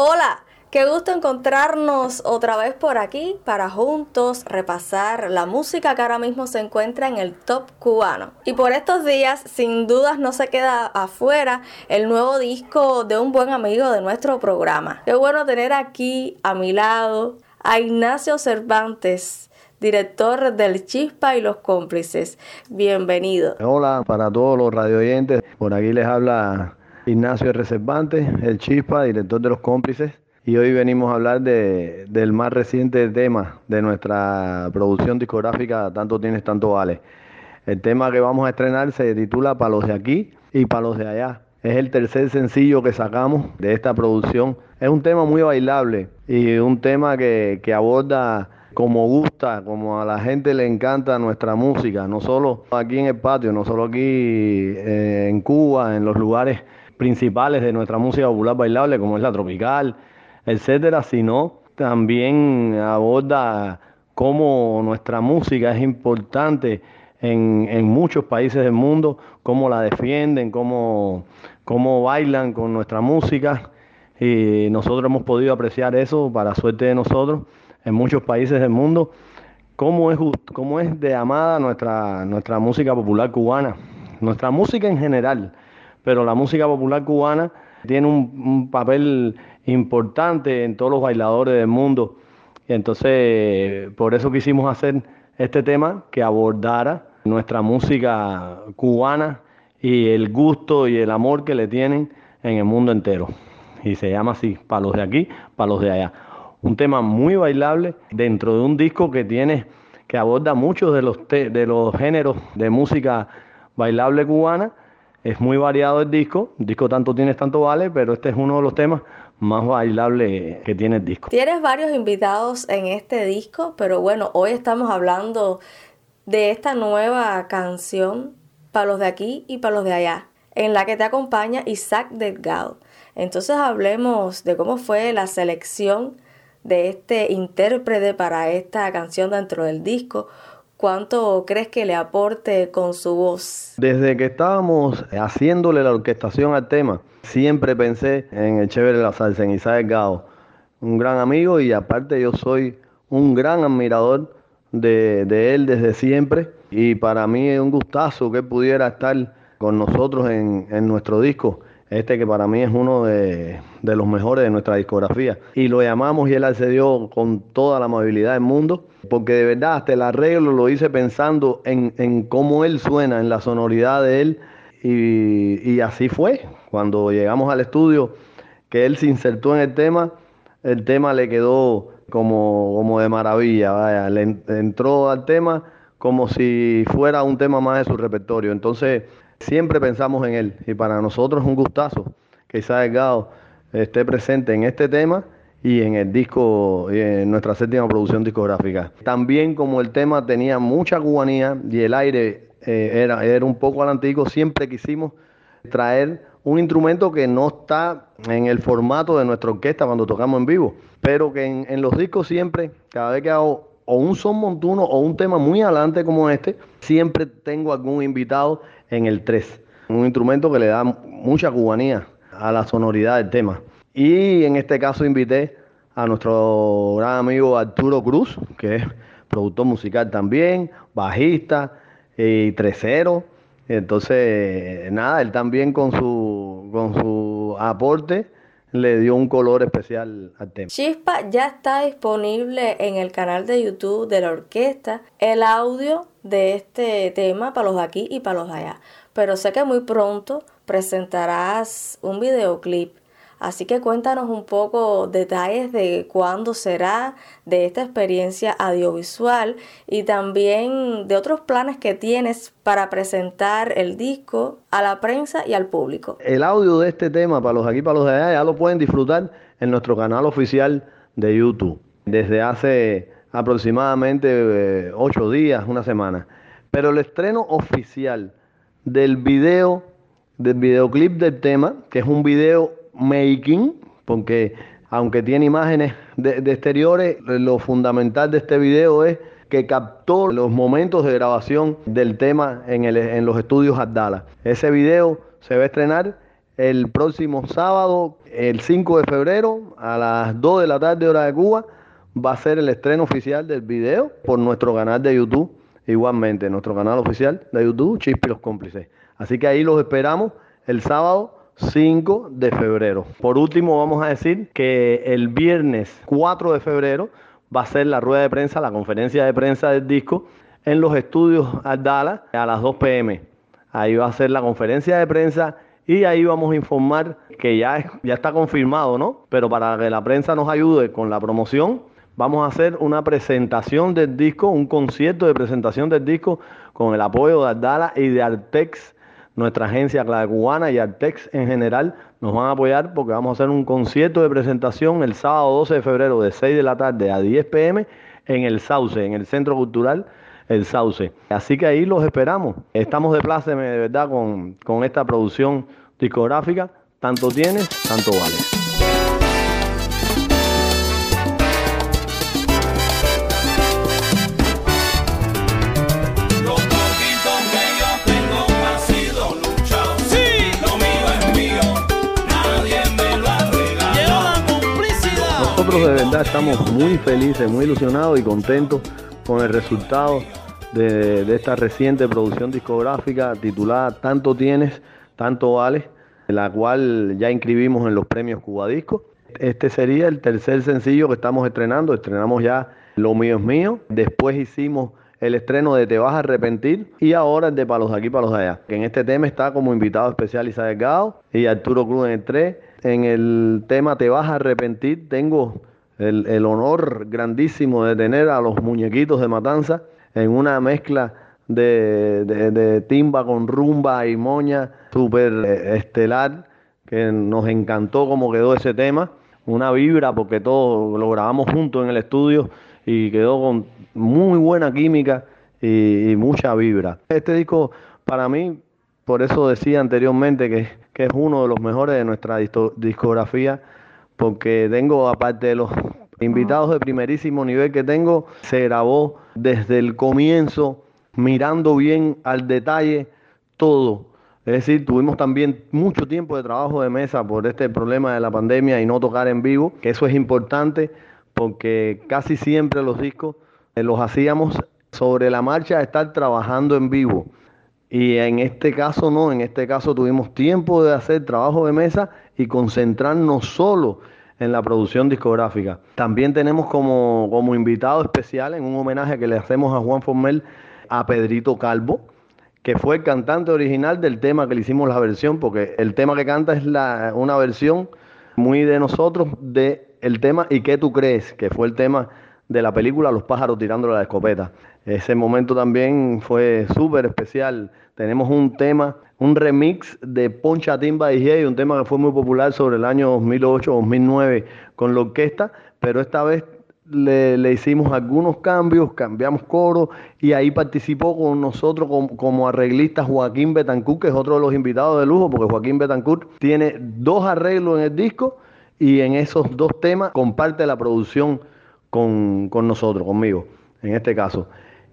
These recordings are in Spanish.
Hola, qué gusto encontrarnos otra vez por aquí para juntos repasar la música que ahora mismo se encuentra en el top cubano. Y por estos días, sin dudas, no se queda afuera el nuevo disco de un buen amigo de nuestro programa. Qué bueno tener aquí a mi lado a Ignacio Cervantes, director del Chispa y los cómplices. Bienvenido. Hola para todos los radioyentes. Por aquí les habla Ignacio R. Cervantes, el Chispa, director de los cómplices. Y hoy venimos a hablar de, del más reciente tema de nuestra producción discográfica, Tanto Tienes, Tanto Vale. El tema que vamos a estrenar se titula Para los de aquí y para los de allá. Es el tercer sencillo que sacamos de esta producción. Es un tema muy bailable y un tema que, aborda como gusta, como a la gente le encanta nuestra música, no solo aquí en el patio, no solo aquí eh, en Cuba, en los lugares principales de nuestra música popular bailable, como es la tropical, etcétera, sino también aborda cómo nuestra música es importante en, muchos países del mundo, cómo la defienden, cómo, cómo bailan con nuestra música. Y nosotros hemos podido apreciar eso, para suerte de nosotros, en muchos países del mundo, cómo es, cómo es de amada nuestra, nuestra música popular cubana, nuestra música en general, pero la música popular cubana tiene un, papel importante en todos los bailadores del mundo. Y entonces, por eso quisimos hacer este tema que abordara nuestra música cubana y el gusto y el amor que le tienen en el mundo entero. Y se llama así, para los de aquí, para los de allá. Un tema muy bailable dentro de un disco que tiene, que aborda muchos de los, de los géneros de música bailable cubana. Es muy variado el disco, el disco tanto tienes, tanto vale, pero este es uno de los temas más bailables que tiene el disco. Tienes varios invitados en este disco, pero bueno, hoy estamos hablando de esta nueva canción para los de aquí y para los de allá, en la que te acompaña Isaac Delgado. Entonces hablemos de cómo fue la selección de este intérprete para esta canción dentro del disco. ¿Cuánto crees que le aporte con su voz? Desde que estábamos haciéndole la orquestación al tema, siempre pensé en el chévere de la salsa, en Isaac Delgado, un gran amigo y aparte yo soy un gran admirador de, él desde siempre. Y para mí es un gustazo que pudiera estar con nosotros en, nuestro disco, este que para mí es uno de, los mejores de nuestra discografía. Y lo llamamos y él accedió con toda la amabilidad del mundo, porque de verdad hasta el arreglo lo hice pensando en, cómo él suena, en la sonoridad de él, y, y así fue. Cuando llegamos al estudio, que él se insertó en el tema, el tema le quedó como, como de maravilla, vaya, le entró al tema como si fuera un tema más de su repertorio. Entonces, siempre pensamos en él y para nosotros es un gustazo que Isaac Delgado esté presente en este tema y en el disco, en nuestra séptima producción discográfica. También como el tema tenía mucha cubanía y el aire eh, era, era un poco al antiguo, siempre quisimos traer un instrumento que no está en el formato de nuestra orquesta cuando tocamos en vivo, pero que en, los discos siempre, cada vez que hago o un son montuno o un tema muy adelante como este, siempre tengo algún invitado en el 3. Un instrumento que le da mucha cubanía a la sonoridad del tema. Y en este caso invité a nuestro gran amigo Arturo Cruz, que es productor musical también, bajista y tresero entonces, nada, él también con su, con su aporte le dio un color especial al tema. Chispa ya está disponible en el canal de YouTube de la orquesta el audio de este tema para los aquí y para los allá. Pero sé que muy pronto presentarás un videoclip Así que cuéntanos un poco detalles de cuándo será, de esta experiencia audiovisual y también de otros planes que tienes para presentar el disco a la prensa y al público. El audio de este tema para los aquí, para los allá, ya lo pueden disfrutar en nuestro canal oficial de YouTube desde hace aproximadamente eh, ocho días, una semana. Pero el estreno oficial del video, del videoclip del tema, que es un video making, porque aunque tiene imágenes de, exteriores, lo fundamental de este video es que captó los momentos de grabación del tema en, el, en los estudios Abdala. Ese video se va a estrenar el próximo sábado, el 5 de febrero, a las 2 de la tarde hora de Cuba, va a ser el estreno oficial del video por nuestro canal de YouTube. Igualmente, nuestro canal oficial de YouTube, Chispi los cómplices. Así que ahí los esperamos el sábado 5 de febrero. Por último, vamos a decir que el viernes 4 de febrero va a ser la rueda de prensa, la conferencia de prensa del disco en los estudios Aldala a las 2 pm. Ahí va a ser la conferencia de prensa y ahí vamos a informar que ya, está confirmado, ¿no? Pero para que la prensa nos ayude con la promoción, vamos a hacer una presentación del disco, un concierto de presentación del disco con el apoyo de Ardala y de Artex, nuestra agencia Clave Cubana y Artex en general nos van a apoyar porque vamos a hacer un concierto de presentación el sábado 12 de febrero de 6 de la tarde a 10 pm en el Sauce, en el Centro Cultural El Sauce. Así que ahí los esperamos. Estamos de pláceme de verdad con, con esta producción discográfica. Tanto tienes, tanto vale. Nosotros de verdad estamos muy felices, muy ilusionados y contentos con el resultado de, esta reciente producción discográfica titulada Tanto tienes, tanto vales, la cual ya inscribimos en los premios Cubadisco. Este sería el tercer sencillo que estamos estrenando. Estrenamos ya Lo mío es mío. Después hicimos el estreno de Te vas a arrepentir y ahora el de Palos de aquí, Palos de allá. En este tema está como invitado especial Isa Delgado y Arturo Cruz en el 3. En el tema Te vas a arrepentir tengo el, el honor grandísimo de tener a los muñequitos de Matanza en una mezcla de, de- timba con rumba y moña súper eh, estelar, que nos encantó cómo quedó ese tema. Una vibra porque todo lo grabamos juntos en el estudio y quedó con muy buena química y, y mucha vibra. Este disco para mí, por eso decía anteriormente que, que es uno de los mejores de nuestra discografía, porque tengo, aparte de los invitados de primerísimo nivel que tengo, se grabó desde el comienzo, mirando bien al detalle todo. Es decir, tuvimos también mucho tiempo de trabajo de mesa por este problema de la pandemia y no tocar en vivo, que eso es importante porque casi siempre los discos eh, los hacíamos sobre la marcha, estar trabajando en vivo. Y en este caso no, en este caso tuvimos tiempo de hacer trabajo de mesa y concentrarnos solo en la producción discográfica. También tenemos como, como invitado especial en un homenaje que le hacemos a Juan Formel a Pedrito Calvo, que fue el cantante original del tema que le hicimos la versión, porque el tema que canta es la, una versión muy de nosotros de el tema ¿Y qué tú crees? que fue el tema de la película Los pájaros tirándole la escopeta. Ese momento también fue súper especial. Tenemos un tema, un remix de Poncha Timba DJ, un tema que fue muy popular sobre el año 2008-2009 con la orquesta, pero esta vez le, hicimos algunos cambios, cambiamos coro y ahí participó con nosotros como, como arreglista Joaquín Betancourt, que es otro de los invitados de lujo, porque Joaquín Betancourt tiene dos arreglos en el disco y en esos dos temas comparte la producción con, con nosotros, conmigo, en este caso.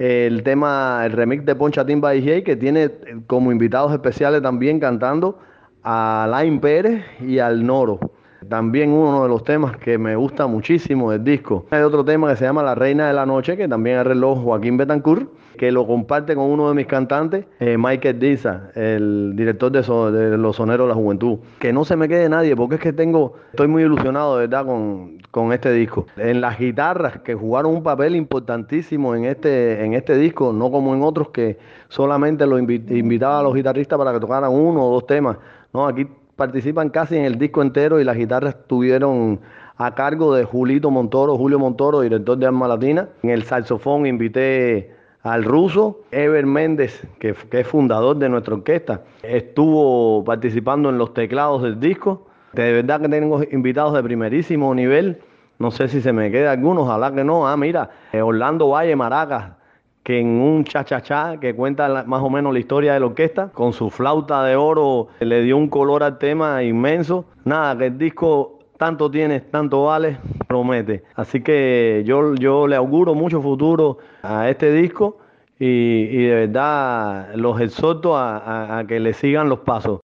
El tema, el remix de Poncha Timba DJ, que tiene eh, como invitados especiales también cantando a Lain Pérez y al Noro. También uno de los temas que me gusta muchísimo del disco. Hay otro tema que se llama La Reina de la Noche, que también arregló Joaquín Betancourt, que lo comparte con uno de mis cantantes, eh, Michael Diza, el director de, Los Soneros de la Juventud. Que no se me quede nadie, porque es que tengo, estoy muy ilusionado de verdad con, con este disco. En las guitarras, que jugaron un papel importantísimo en este, en este disco, no como en otros que solamente lo invi- invitaba a los guitarristas para que tocaran uno o dos temas. No, aquí participan casi en el disco entero y las guitarras estuvieron a cargo de Julito Montoro, Julio Montoro, director de Alma Latina. En el saxofón invité al ruso, Ever Méndez, que, es fundador de nuestra orquesta. Estuvo participando en los teclados del disco. De verdad que tengo invitados de primerísimo nivel. No sé si se me queda alguno, ojalá que no. Ah, mira, eh, Orlando Valle Maracas, que en un cha-cha-cha que cuenta más o menos la historia de la orquesta, con su flauta de oro le dio un color al tema inmenso. Nada, que el disco tanto tienes, tanto vale, promete. Así que yo, yo le auguro mucho futuro a este disco y, y de verdad los exhorto a- a que le sigan los pasos.